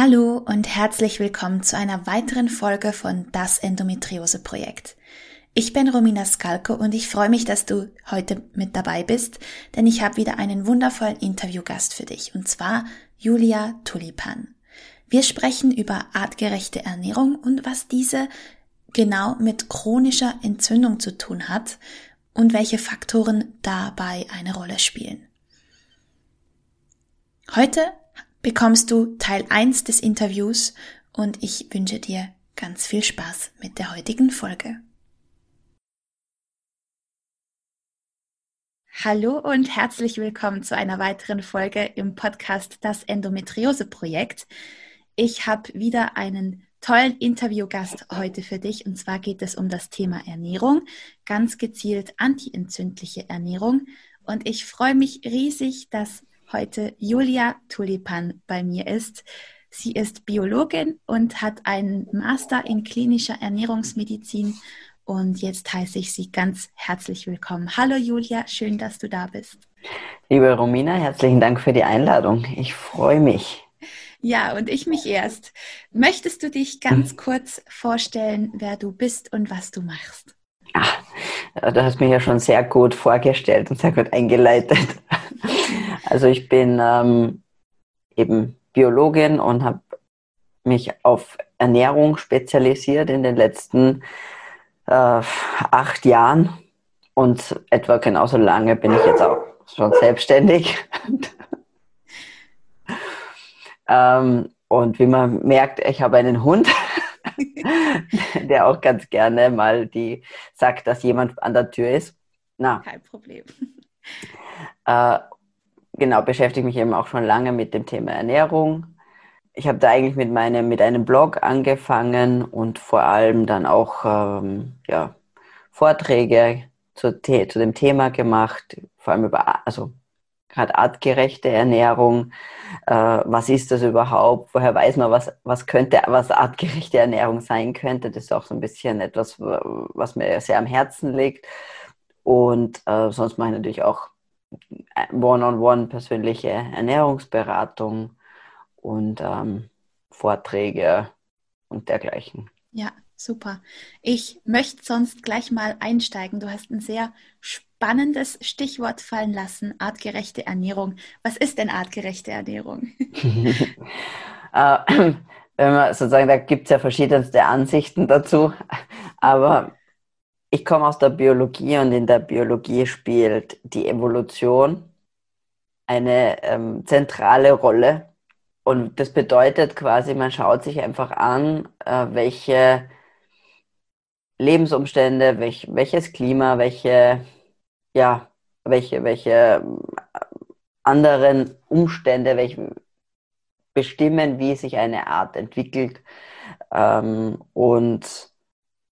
Hallo und herzlich willkommen zu einer weiteren Folge von Das Endometriose Projekt. Ich bin Romina Skalko und ich freue mich, dass du heute mit dabei bist, denn ich habe wieder einen wundervollen Interviewgast für dich und zwar Julia Tulipan. Wir sprechen über artgerechte Ernährung und was diese genau mit chronischer Entzündung zu tun hat und welche Faktoren dabei eine Rolle spielen. Heute bekommst du Teil 1 des Interviews und ich wünsche dir ganz viel Spaß mit der heutigen Folge. Hallo und herzlich willkommen zu einer weiteren Folge im Podcast Das Endometriose Projekt. Ich habe wieder einen tollen Interviewgast heute für dich und zwar geht es um das Thema Ernährung, ganz gezielt antientzündliche Ernährung und ich freue mich riesig, dass heute Julia Tulipan bei mir ist. Sie ist Biologin und hat einen Master in klinischer Ernährungsmedizin. Und jetzt heiße ich Sie ganz herzlich willkommen. Hallo Julia, schön, dass du da bist. Liebe Romina, herzlichen Dank für die Einladung. Ich freue mich. Ja, und ich mich erst. Möchtest du dich ganz hm. kurz vorstellen, wer du bist und was du machst? Ach, du hast mich ja schon sehr gut vorgestellt und sehr gut eingeleitet. Also ich bin ähm, eben Biologin und habe mich auf Ernährung spezialisiert in den letzten äh, acht Jahren und etwa genauso lange bin ich jetzt auch schon selbstständig. ähm, und wie man merkt, ich habe einen Hund, der auch ganz gerne mal die sagt, dass jemand an der Tür ist. Na, Kein Problem. Äh, genau, beschäftige mich eben auch schon lange mit dem Thema Ernährung. Ich habe da eigentlich mit, meinem, mit einem Blog angefangen und vor allem dann auch ähm, ja, Vorträge zu, zu dem Thema gemacht, vor allem über also gerade artgerechte Ernährung. Äh, was ist das überhaupt? Woher weiß man, was, was könnte, was artgerechte Ernährung sein könnte? Das ist auch so ein bisschen etwas, was mir sehr am Herzen liegt. Und äh, sonst mache ich natürlich auch One-on-One persönliche Ernährungsberatung und ähm, Vorträge und dergleichen. Ja, super. Ich möchte sonst gleich mal einsteigen. Du hast ein sehr spannendes Stichwort fallen lassen, artgerechte Ernährung. Was ist denn artgerechte Ernährung? äh, wenn man sozusagen, da gibt es ja verschiedenste Ansichten dazu, aber ich komme aus der Biologie und in der Biologie spielt die Evolution eine ähm, zentrale Rolle. Und das bedeutet quasi, man schaut sich einfach an, äh, welche Lebensumstände, welch, welches Klima, welche, ja, welche, welche äh, anderen Umstände, welche bestimmen, wie sich eine Art entwickelt ähm, und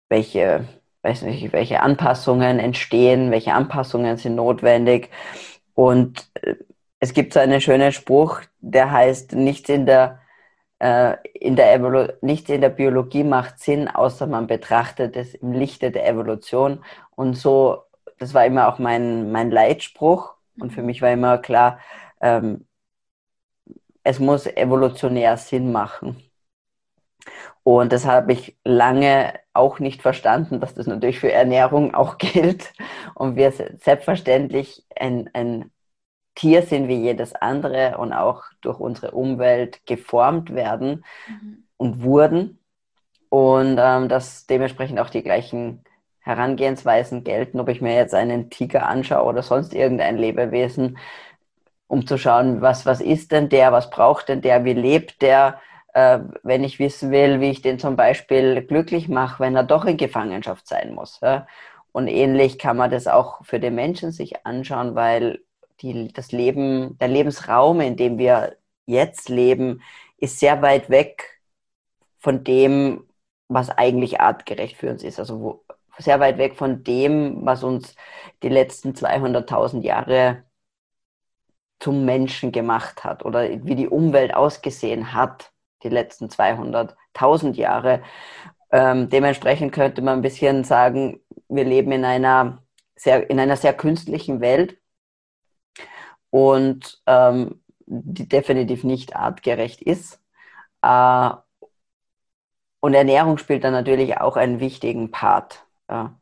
welche weiß nicht, welche Anpassungen entstehen, welche Anpassungen sind notwendig. Und äh, es gibt so einen schönen Spruch, der heißt, nichts in der, äh, in der, Evolu nichts in der Biologie macht Sinn, außer man betrachtet es im Lichte der Evolution. Und so, das war immer auch mein, mein Leitspruch. Und für mich war immer klar, ähm, es muss evolutionär Sinn machen. Und das habe ich lange auch nicht verstanden, dass das natürlich für Ernährung auch gilt. Und wir selbstverständlich ein, ein Tier sind wie jedes andere und auch durch unsere Umwelt geformt werden mhm. und wurden. Und ähm, dass dementsprechend auch die gleichen Herangehensweisen gelten, ob ich mir jetzt einen Tiger anschaue oder sonst irgendein Lebewesen, um zu schauen, was, was ist denn der, was braucht denn der, wie lebt der, wenn ich wissen will, wie ich den zum Beispiel glücklich mache, wenn er doch in Gefangenschaft sein muss. Und ähnlich kann man das auch für den Menschen sich anschauen, weil die, das Leben, der Lebensraum, in dem wir jetzt leben, ist sehr weit weg von dem, was eigentlich artgerecht für uns ist. Also wo, sehr weit weg von dem, was uns die letzten 200.000 Jahre zum Menschen gemacht hat oder wie die Umwelt ausgesehen hat, die letzten 200.000 Jahre. Ähm, dementsprechend könnte man ein bisschen sagen, wir leben in einer sehr, in einer sehr künstlichen Welt und ähm, die definitiv nicht artgerecht ist. Äh, und Ernährung spielt dann natürlich auch einen wichtigen Part. Ja.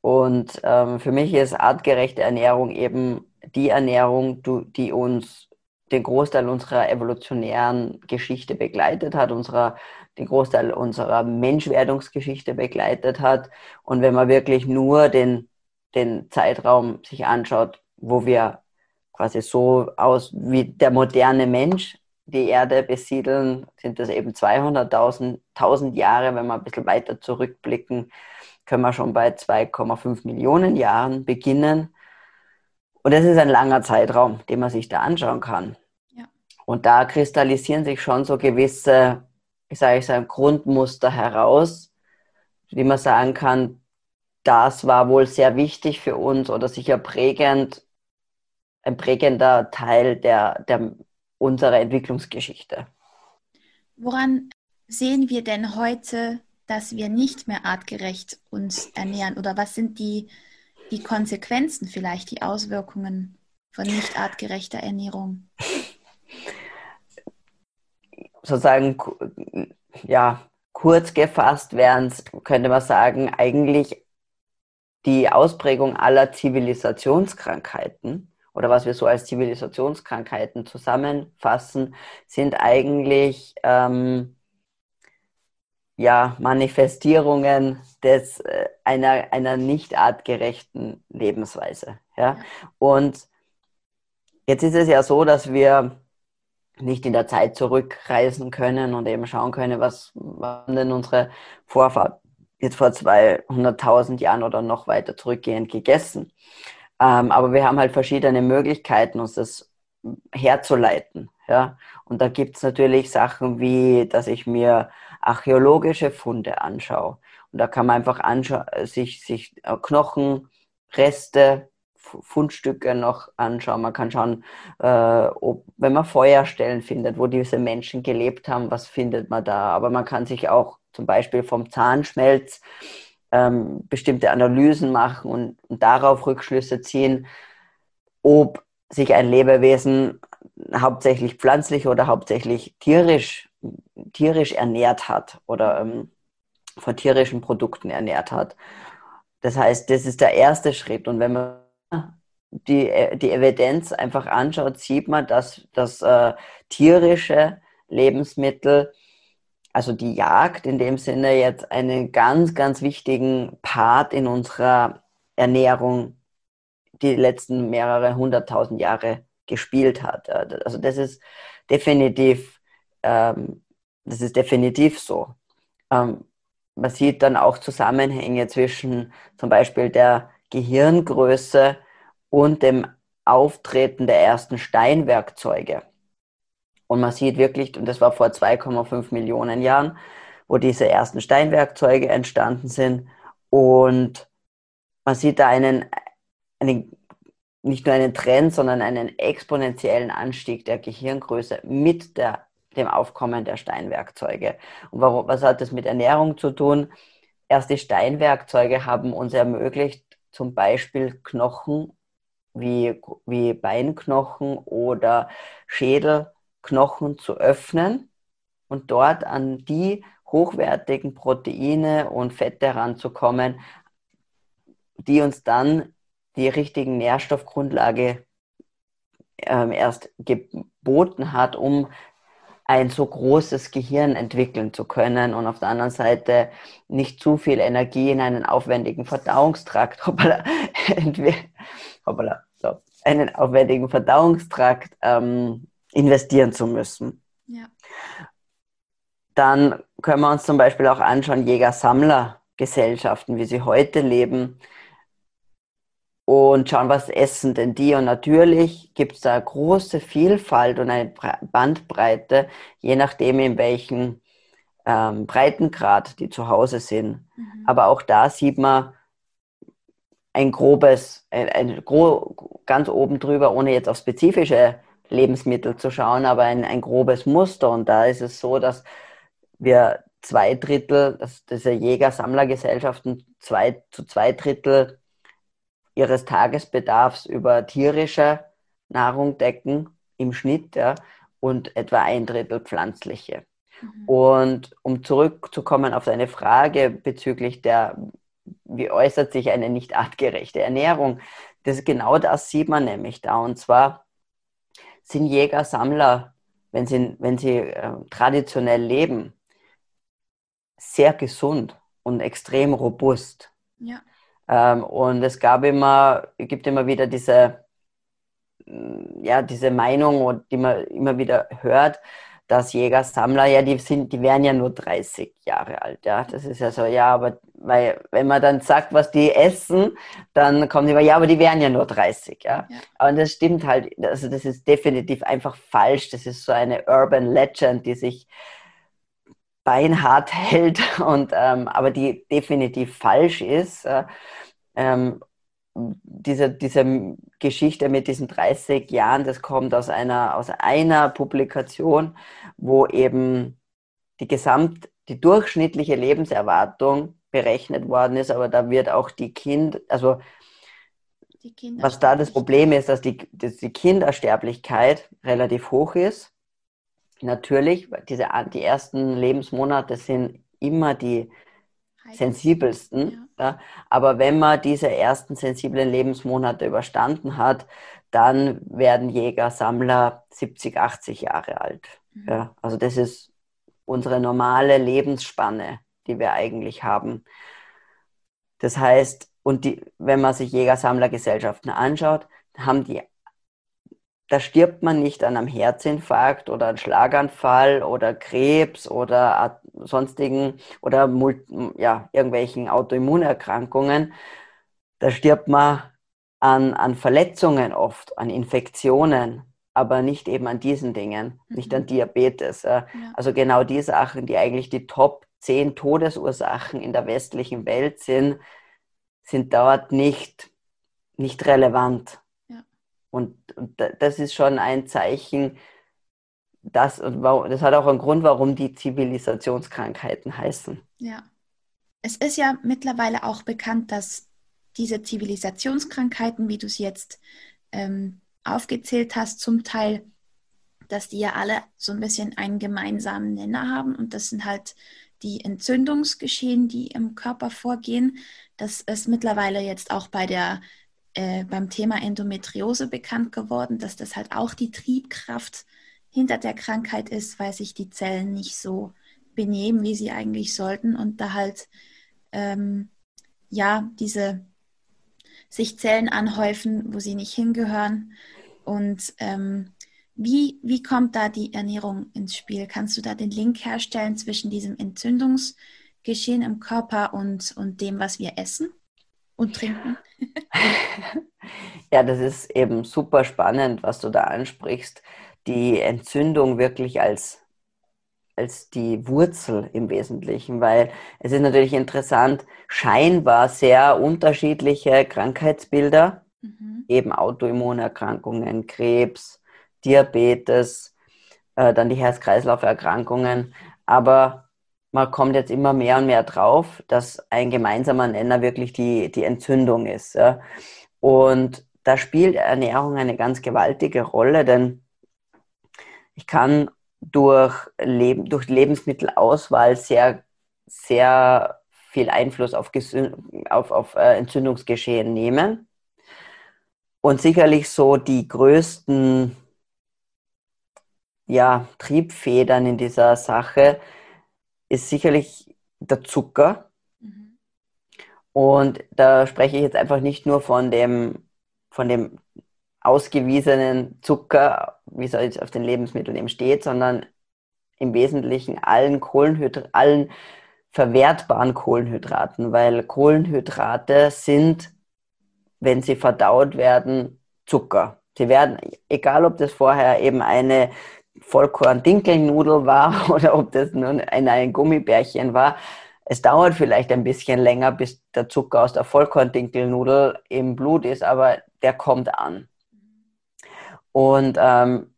Und ähm, für mich ist artgerechte Ernährung eben die Ernährung, die uns den Großteil unserer evolutionären Geschichte begleitet hat, unserer, den Großteil unserer Menschwerdungsgeschichte begleitet hat. Und wenn man wirklich nur den, den Zeitraum sich anschaut, wo wir quasi so aus wie der moderne Mensch die Erde besiedeln, sind das eben 200.000 Jahre. Wenn wir ein bisschen weiter zurückblicken, können wir schon bei 2,5 Millionen Jahren beginnen. Und das ist ein langer Zeitraum, den man sich da anschauen kann. Und da kristallisieren sich schon so gewisse, ich sage ich sage, Grundmuster heraus, wie man sagen kann, das war wohl sehr wichtig für uns oder sicher prägend, ein prägender Teil der, der unserer Entwicklungsgeschichte. Woran sehen wir denn heute, dass wir nicht mehr artgerecht uns ernähren? Oder was sind die die Konsequenzen vielleicht, die Auswirkungen von nicht artgerechter Ernährung? Sozusagen, ja, kurz gefasst wären es, könnte man sagen, eigentlich die Ausprägung aller Zivilisationskrankheiten oder was wir so als Zivilisationskrankheiten zusammenfassen, sind eigentlich ähm, ja, Manifestierungen des, äh, einer, einer nicht artgerechten Lebensweise. Ja? Und jetzt ist es ja so, dass wir nicht in der Zeit zurückreisen können und eben schauen können, was waren denn unsere Vorfahren jetzt vor 200.000 Jahren oder noch weiter zurückgehend gegessen. Ähm, aber wir haben halt verschiedene Möglichkeiten, uns das herzuleiten. Ja? Und da gibt es natürlich Sachen wie, dass ich mir archäologische Funde anschaue. Und da kann man einfach sich, sich äh, Knochenreste, Fundstücke noch anschauen. Man kann schauen, äh, ob, wenn man Feuerstellen findet, wo diese Menschen gelebt haben, was findet man da. Aber man kann sich auch zum Beispiel vom Zahnschmelz ähm, bestimmte Analysen machen und, und darauf Rückschlüsse ziehen, ob sich ein Lebewesen hauptsächlich pflanzlich oder hauptsächlich tierisch, tierisch ernährt hat oder ähm, von tierischen Produkten ernährt hat. Das heißt, das ist der erste Schritt. Und wenn man die, die Evidenz einfach anschaut, sieht man, dass, dass äh, tierische Lebensmittel, also die Jagd in dem Sinne jetzt einen ganz, ganz wichtigen Part in unserer Ernährung die letzten mehrere hunderttausend Jahre gespielt hat. Also das ist definitiv, ähm, das ist definitiv so. Ähm, man sieht dann auch Zusammenhänge zwischen zum Beispiel der Gehirngröße und dem Auftreten der ersten Steinwerkzeuge. Und man sieht wirklich, und das war vor 2,5 Millionen Jahren, wo diese ersten Steinwerkzeuge entstanden sind. Und man sieht da einen, einen nicht nur einen Trend, sondern einen exponentiellen Anstieg der Gehirngröße mit der, dem Aufkommen der Steinwerkzeuge. Und warum, was hat das mit Ernährung zu tun? Erst die Steinwerkzeuge haben uns ermöglicht, zum Beispiel Knochen wie, wie Beinknochen oder Schädelknochen zu öffnen und dort an die hochwertigen Proteine und Fette ranzukommen, die uns dann die richtigen Nährstoffgrundlage ähm, erst geboten hat, um ein so großes Gehirn entwickeln zu können und auf der anderen Seite nicht zu viel Energie in einen aufwendigen Verdauungstrakt, hoppala, hoppala, so, einen aufwendigen Verdauungstrakt ähm, investieren zu müssen. Ja. Dann können wir uns zum Beispiel auch anschauen, Jäger-Sammler-Gesellschaften, wie sie heute leben, und schauen, was essen denn die. Und natürlich gibt es da große Vielfalt und eine Bandbreite, je nachdem, in welchem ähm, Breitengrad die zu Hause sind. Mhm. Aber auch da sieht man ein grobes, ein, ein gro ganz oben drüber, ohne jetzt auf spezifische Lebensmittel zu schauen, aber ein, ein grobes Muster. Und da ist es so, dass wir zwei Drittel, dass diese Jäger-Sammlergesellschaften zwei, zu zwei Drittel ihres Tagesbedarfs über tierische Nahrung decken im Schnitt ja, und etwa ein Drittel pflanzliche. Mhm. Und um zurückzukommen auf deine Frage bezüglich der, wie äußert sich eine nicht artgerechte Ernährung, das genau das sieht man nämlich da. Und zwar sind Jäger, Sammler, wenn sie, wenn sie äh, traditionell leben, sehr gesund und extrem robust. Ja. Ähm, und es gab immer, gibt immer wieder diese, mm, ja, diese Meinung, die man immer wieder hört, dass Jäger, Sammler, ja, die sind, die wären ja nur 30 Jahre alt, ja. Das ist ja so, ja, aber weil, wenn man dann sagt, was die essen, dann kommen die, ja, aber die wären ja nur 30, ja. ja. Aber das stimmt halt, also das ist definitiv einfach falsch. Das ist so eine Urban Legend, die sich beinhart hält und, ähm, aber die definitiv falsch ist. Äh, ähm, diese, diese Geschichte mit diesen 30 Jahren, das kommt aus einer, aus einer Publikation, wo eben die gesamt, die durchschnittliche Lebenserwartung berechnet worden ist, aber da wird auch die Kind, also die was da das Problem ist, dass die, dass die Kindersterblichkeit relativ hoch ist. Natürlich, diese, die ersten Lebensmonate sind immer die sensibelsten. Ja. Ja. Aber wenn man diese ersten sensiblen Lebensmonate überstanden hat, dann werden Jäger, Sammler 70, 80 Jahre alt. Mhm. Ja. Also das ist unsere normale Lebensspanne, die wir eigentlich haben. Das heißt, und die, wenn man sich Jäger-Sammler-Gesellschaften anschaut, haben die da stirbt man nicht an einem Herzinfarkt oder einem Schlaganfall oder Krebs oder sonstigen oder ja, irgendwelchen Autoimmunerkrankungen. Da stirbt man an, an Verletzungen oft, an Infektionen, aber nicht eben an diesen Dingen, mhm. nicht an Diabetes. Ja. Also genau die Sachen, die eigentlich die Top 10 Todesursachen in der westlichen Welt sind, sind dort nicht, nicht relevant. Und, und das ist schon ein Zeichen, das, das hat auch einen Grund, warum die Zivilisationskrankheiten heißen. Ja. Es ist ja mittlerweile auch bekannt, dass diese Zivilisationskrankheiten, wie du es jetzt ähm, aufgezählt hast, zum Teil, dass die ja alle so ein bisschen einen gemeinsamen Nenner haben. Und das sind halt die Entzündungsgeschehen, die im Körper vorgehen. Das ist mittlerweile jetzt auch bei der äh, beim Thema Endometriose bekannt geworden, dass das halt auch die Triebkraft hinter der Krankheit ist, weil sich die Zellen nicht so benehmen, wie sie eigentlich sollten und da halt ähm, ja diese sich Zellen anhäufen, wo sie nicht hingehören. Und ähm, wie, wie kommt da die Ernährung ins Spiel? Kannst du da den Link herstellen zwischen diesem Entzündungsgeschehen im Körper und, und dem, was wir essen und trinken? ja, das ist eben super spannend, was du da ansprichst. Die Entzündung wirklich als, als die Wurzel im Wesentlichen, weil es ist natürlich interessant, scheinbar sehr unterschiedliche Krankheitsbilder, mhm. eben Autoimmunerkrankungen, Krebs, Diabetes, äh, dann die Herz-Kreislauf-Erkrankungen, aber man kommt jetzt immer mehr und mehr drauf, dass ein gemeinsamer Nenner wirklich die, die Entzündung ist. Ja. Und da spielt Ernährung eine ganz gewaltige Rolle, denn ich kann durch, Leb durch Lebensmittelauswahl sehr, sehr viel Einfluss auf, auf, auf äh, Entzündungsgeschehen nehmen. Und sicherlich so die größten ja, Triebfedern in dieser Sache ist sicherlich der Zucker. Mhm. Und da spreche ich jetzt einfach nicht nur von dem, von dem ausgewiesenen Zucker, wie es jetzt auf den Lebensmitteln eben steht, sondern im Wesentlichen allen Kohlenhydraten, allen verwertbaren Kohlenhydraten, weil Kohlenhydrate sind, wenn sie verdaut werden, Zucker. Sie werden, egal ob das vorher eben eine Vollkorn-Dinkelnudel war oder ob das nun ein, ein Gummibärchen war. Es dauert vielleicht ein bisschen länger, bis der Zucker aus der Vollkorndinkelnudel im Blut ist, aber der kommt an. Und ähm,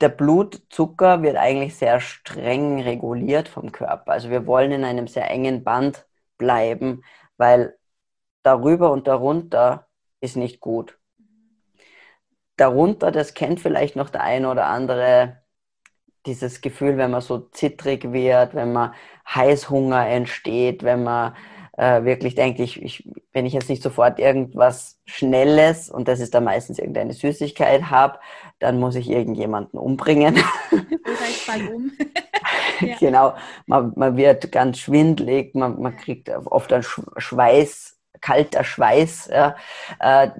der Blutzucker wird eigentlich sehr streng reguliert vom Körper. Also wir wollen in einem sehr engen Band bleiben, weil darüber und darunter ist nicht gut. Darunter, das kennt vielleicht noch der eine oder andere, dieses Gefühl, wenn man so zittrig wird, wenn man Heißhunger entsteht, wenn man äh, wirklich denkt, ich, ich, wenn ich jetzt nicht sofort irgendwas Schnelles, und das ist dann meistens irgendeine Süßigkeit, habe, dann muss ich irgendjemanden umbringen. Oder ich fall um. ja. Genau, man, man wird ganz schwindlig, man, man kriegt oft einen Schweiß, kalter Schweiß. Ja. Äh,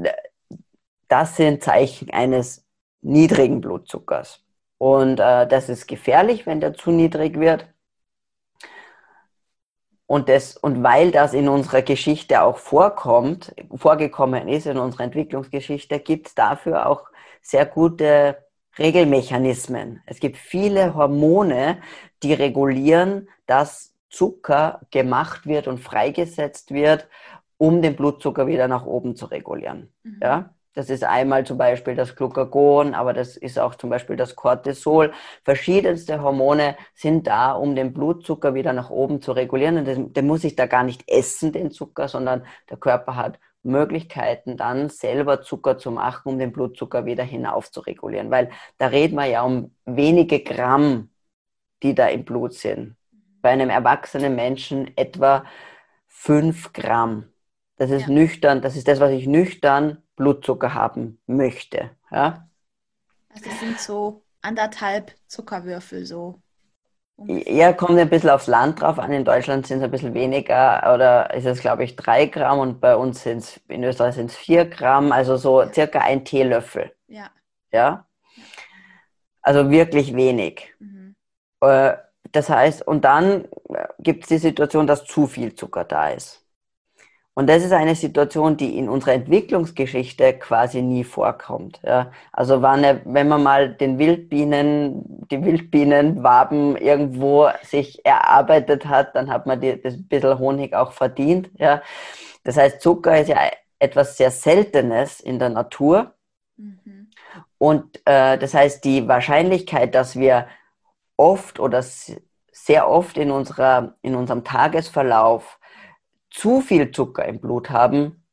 das sind Zeichen eines niedrigen Blutzuckers. Und äh, das ist gefährlich, wenn der zu niedrig wird. Und, das, und weil das in unserer Geschichte auch vorkommt, vorgekommen ist, in unserer Entwicklungsgeschichte, gibt es dafür auch sehr gute Regelmechanismen. Es gibt viele Hormone, die regulieren, dass Zucker gemacht wird und freigesetzt wird, um den Blutzucker wieder nach oben zu regulieren. Mhm. Ja? Das ist einmal zum Beispiel das Glucagon, aber das ist auch zum Beispiel das Cortisol. Verschiedenste Hormone sind da, um den Blutzucker wieder nach oben zu regulieren. Und den, den muss ich da gar nicht essen, den Zucker, sondern der Körper hat Möglichkeiten, dann selber Zucker zu machen, um den Blutzucker wieder hinauf zu regulieren. Weil da reden wir ja um wenige Gramm, die da im Blut sind. Bei einem erwachsenen Menschen etwa fünf Gramm. Das ist ja. nüchtern, das ist das, was ich nüchtern Blutzucker haben möchte. Ja? Also das sind so anderthalb Zuckerwürfel so. Ungefähr. Ja, kommt ein bisschen aufs Land drauf an. In Deutschland sind es ein bisschen weniger oder ist es, glaube ich, drei Gramm und bei uns sind es, in Österreich sind es vier Gramm, also so circa ein Teelöffel. Ja. Ja. Also wirklich wenig. Mhm. Äh, das heißt, und dann gibt es die Situation, dass zu viel Zucker da ist. Und das ist eine Situation, die in unserer Entwicklungsgeschichte quasi nie vorkommt. Ja. Also wann, wenn man mal den Wildbienen, die Wildbienenwaben irgendwo sich erarbeitet hat, dann hat man die, das bisschen Honig auch verdient. Ja. Das heißt, Zucker ist ja etwas sehr Seltenes in der Natur. Mhm. Und äh, das heißt, die Wahrscheinlichkeit, dass wir oft oder sehr oft in, unserer, in unserem Tagesverlauf zu viel Zucker im Blut haben,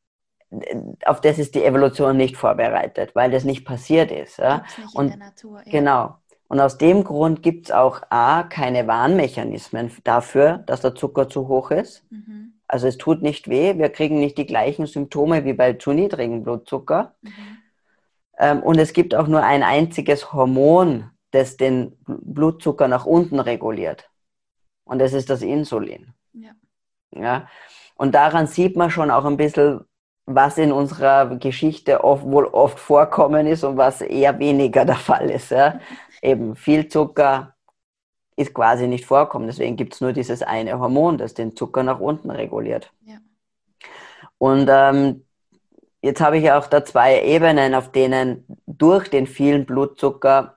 auf das ist die Evolution nicht vorbereitet, weil das nicht passiert ist. Ja? Nicht und Natur, ja. Genau. Und aus dem Grund gibt es auch A, keine Warnmechanismen dafür, dass der Zucker zu hoch ist. Mhm. Also es tut nicht weh, wir kriegen nicht die gleichen Symptome wie bei zu niedrigem Blutzucker. Mhm. Ähm, und es gibt auch nur ein einziges Hormon, das den Blutzucker nach unten reguliert. Und das ist das Insulin. Ja. ja? Und daran sieht man schon auch ein bisschen, was in unserer Geschichte oft, wohl oft vorkommen ist und was eher weniger der Fall ist. Ja. Eben viel Zucker ist quasi nicht vorkommen. Deswegen gibt es nur dieses eine Hormon, das den Zucker nach unten reguliert. Ja. Und ähm, jetzt habe ich auch da zwei Ebenen, auf denen durch den vielen Blutzucker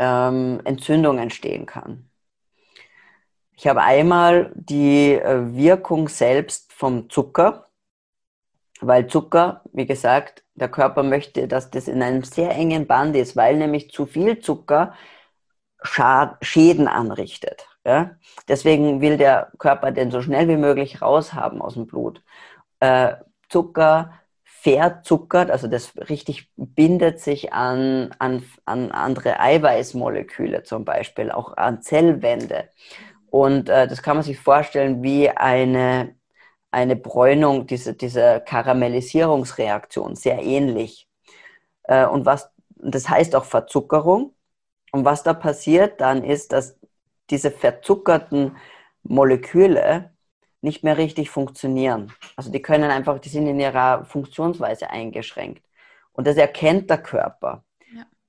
ähm, Entzündung entstehen kann. Ich habe einmal die äh, Wirkung selbst vom Zucker, weil Zucker, wie gesagt, der Körper möchte, dass das in einem sehr engen Band ist, weil nämlich zu viel Zucker Schäden anrichtet. Ja? Deswegen will der Körper den so schnell wie möglich raushaben aus dem Blut. Äh, Zucker verzuckert, also das richtig bindet sich an, an, an andere Eiweißmoleküle zum Beispiel, auch an Zellwände. Und äh, das kann man sich vorstellen wie eine, eine Bräunung, diese, diese Karamellisierungsreaktion, sehr ähnlich. Äh, und was, das heißt auch Verzuckerung. Und was da passiert dann ist, dass diese verzuckerten Moleküle nicht mehr richtig funktionieren. Also die können einfach, die sind in ihrer Funktionsweise eingeschränkt. Und das erkennt der Körper.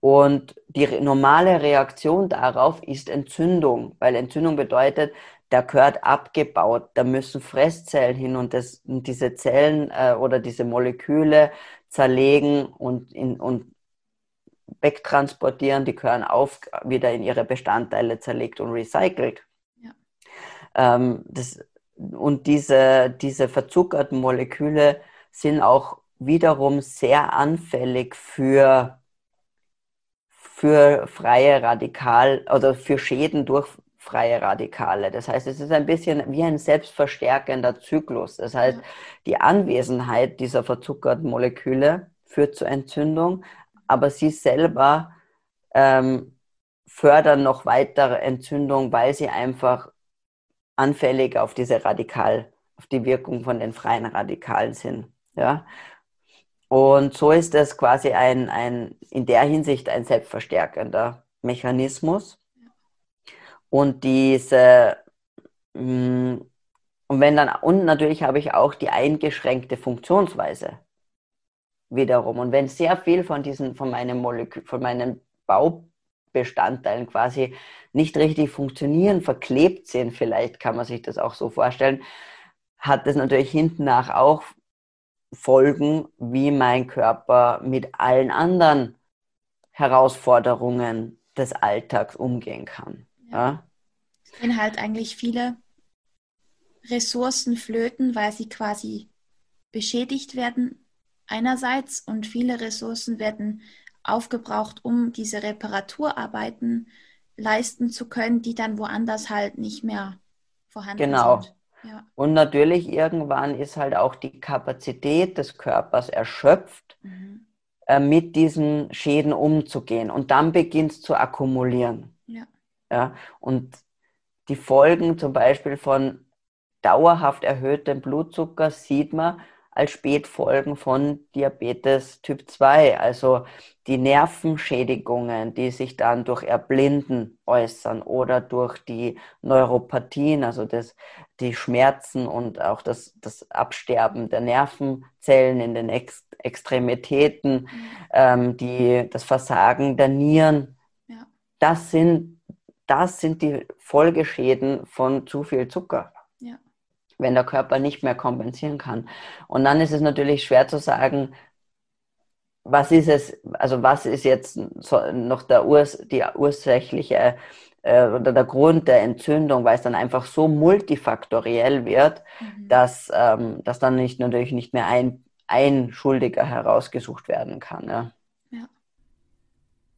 Und die normale Reaktion darauf ist Entzündung, weil Entzündung bedeutet, da gehört abgebaut, da müssen Fresszellen hin und, das, und diese Zellen äh, oder diese Moleküle zerlegen und, in, und wegtransportieren, die gehören auf, wieder in ihre Bestandteile zerlegt und recycelt. Ja. Ähm, das, und diese, diese verzuckerten Moleküle sind auch wiederum sehr anfällig für, für freie Radikal oder für Schäden durch freie Radikale. Das heißt, es ist ein bisschen wie ein selbstverstärkender Zyklus. Das heißt, die Anwesenheit dieser verzuckerten Moleküle führt zur Entzündung, aber sie selber ähm, fördern noch weitere Entzündung, weil sie einfach anfällig auf diese Radikal, auf die Wirkung von den freien Radikalen sind. Ja? Und so ist es quasi ein, ein, in der Hinsicht ein selbstverstärkender Mechanismus. Und diese, mm, und wenn dann, und natürlich habe ich auch die eingeschränkte Funktionsweise wiederum. Und wenn sehr viel von diesen, von meinem Molekül, von meinen Baubestandteilen quasi nicht richtig funktionieren, verklebt sind, vielleicht kann man sich das auch so vorstellen, hat das natürlich hinten nach auch Folgen, wie mein Körper mit allen anderen Herausforderungen des Alltags umgehen kann. Ja. Es gehen halt eigentlich viele Ressourcen flöten, weil sie quasi beschädigt werden einerseits und viele Ressourcen werden aufgebraucht, um diese Reparaturarbeiten leisten zu können, die dann woanders halt nicht mehr vorhanden genau. sind. Genau. Ja. Und natürlich irgendwann ist halt auch die Kapazität des Körpers erschöpft, mhm. äh, mit diesen Schäden umzugehen. Und dann beginnt es zu akkumulieren. Ja. Ja? Und die Folgen zum Beispiel von dauerhaft erhöhtem Blutzucker sieht man als Spätfolgen von Diabetes Typ 2, also die Nervenschädigungen, die sich dann durch Erblinden äußern oder durch die Neuropathien, also das, die Schmerzen und auch das, das Absterben der Nervenzellen in den Ex Extremitäten, mhm. ähm, die, das Versagen der Nieren, ja. das sind das sind die Folgeschäden von zu viel Zucker. Ja. Wenn der Körper nicht mehr kompensieren kann. Und dann ist es natürlich schwer zu sagen, was ist es, also was ist jetzt noch der Urs, die ursächliche äh, oder der Grund der Entzündung, weil es dann einfach so multifaktoriell wird, mhm. dass, ähm, dass dann nicht, natürlich nicht mehr ein, ein Schuldiger herausgesucht werden kann. Ja.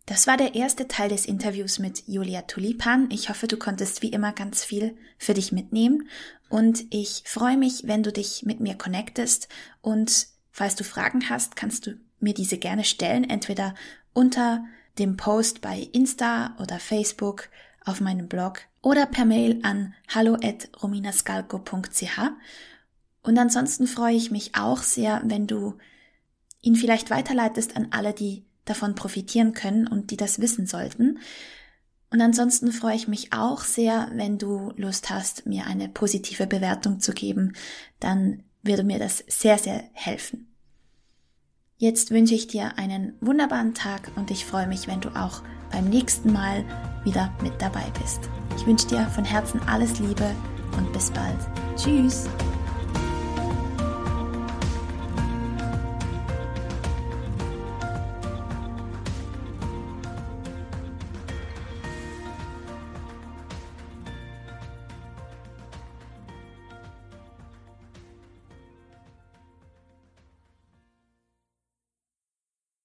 Das war der erste Teil des Interviews mit Julia Tulipan. Ich hoffe, du konntest wie immer ganz viel für dich mitnehmen und ich freue mich, wenn du dich mit mir connectest und falls du Fragen hast, kannst du mir diese gerne stellen, entweder unter dem Post bei Insta oder Facebook auf meinem Blog oder per Mail an hallo@rominascalco.ch. Und ansonsten freue ich mich auch sehr, wenn du ihn vielleicht weiterleitest an alle, die davon profitieren können und die das wissen sollten. Und ansonsten freue ich mich auch sehr, wenn du Lust hast, mir eine positive Bewertung zu geben. Dann würde mir das sehr, sehr helfen. Jetzt wünsche ich dir einen wunderbaren Tag und ich freue mich, wenn du auch beim nächsten Mal wieder mit dabei bist. Ich wünsche dir von Herzen alles Liebe und bis bald. Tschüss!